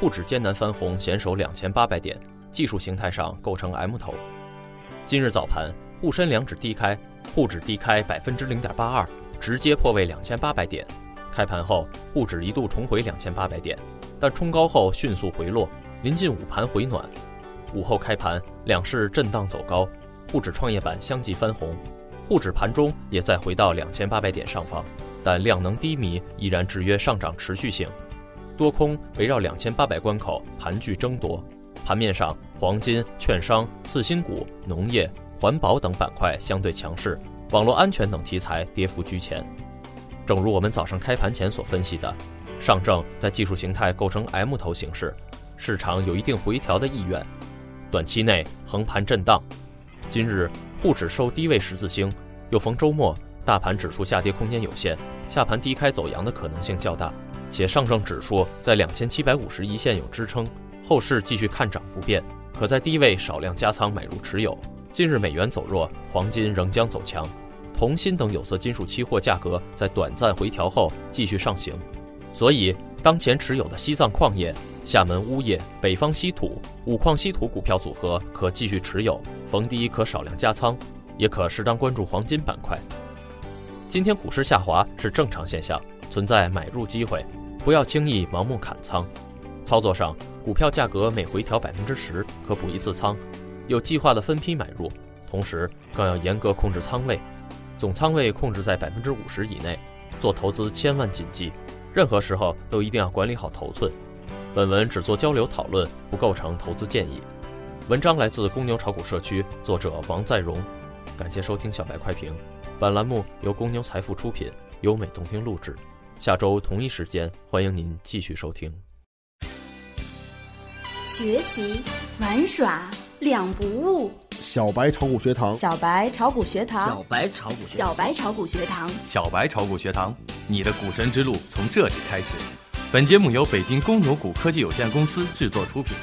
沪指艰难翻红，险守两千八百点，技术形态上构成 M 头。今日早盘，沪深两指低开，沪指低开百分之零点八二，直接破位两千八百点。开盘后，沪指一度重回两千八百点，但冲高后迅速回落，临近午盘回暖。午后开盘，两市震荡走高，沪指创业板相继翻红，沪指盘中也再回到两千八百点上方，但量能低迷，依然制约上涨持续性。多空围绕两千八百关口盘踞争夺，盘面上黄金、券商、次新股、农业、环保等板块相对强势，网络安全等题材跌幅居前。正如我们早上开盘前所分析的，上证在技术形态构成 M 头形式，市场有一定回调的意愿，短期内横盘震荡。今日沪指收低位十字星，又逢周末，大盘指数下跌空间有限，下盘低开走阳的可能性较大。且上证指数在两千七百五十一线有支撑，后市继续看涨不变，可在低位少量加仓买入持有。近日美元走弱，黄金仍将走强，铜锌等有色金属期货价格在短暂回调后继续上行，所以当前持有的西藏矿业、厦门钨业、北方稀土、五矿稀土股票组合可继续持有，逢低可少量加仓，也可适当关注黄金板块。今天股市下滑是正常现象，存在买入机会。不要轻易盲目砍仓，操作上，股票价格每回调百分之十可补一次仓，有计划的分批买入，同时更要严格控制仓位，总仓位控制在百分之五十以内。做投资千万谨记，任何时候都一定要管理好头寸。本文只做交流讨论，不构成投资建议。文章来自公牛炒股社区，作者王在荣。感谢收听小白快评，本栏目由公牛财富出品，优美动听录制。下周同一时间，欢迎您继续收听。学习玩耍两不误。小白炒股学堂，小白炒股学堂，小白炒股，小白炒股学堂，小白炒股学堂，你的股神之路从这里开始。本节目由北京公牛股科技有限公司制作出品。